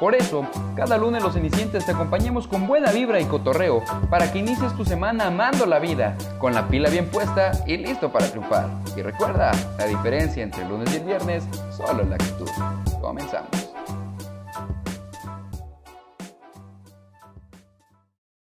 Por eso, cada lunes los cenicientes te acompañamos con buena vibra y cotorreo para que inicies tu semana amando la vida, con la pila bien puesta y listo para triunfar. Y recuerda, la diferencia entre el lunes y el viernes solo es la actitud. Comenzamos.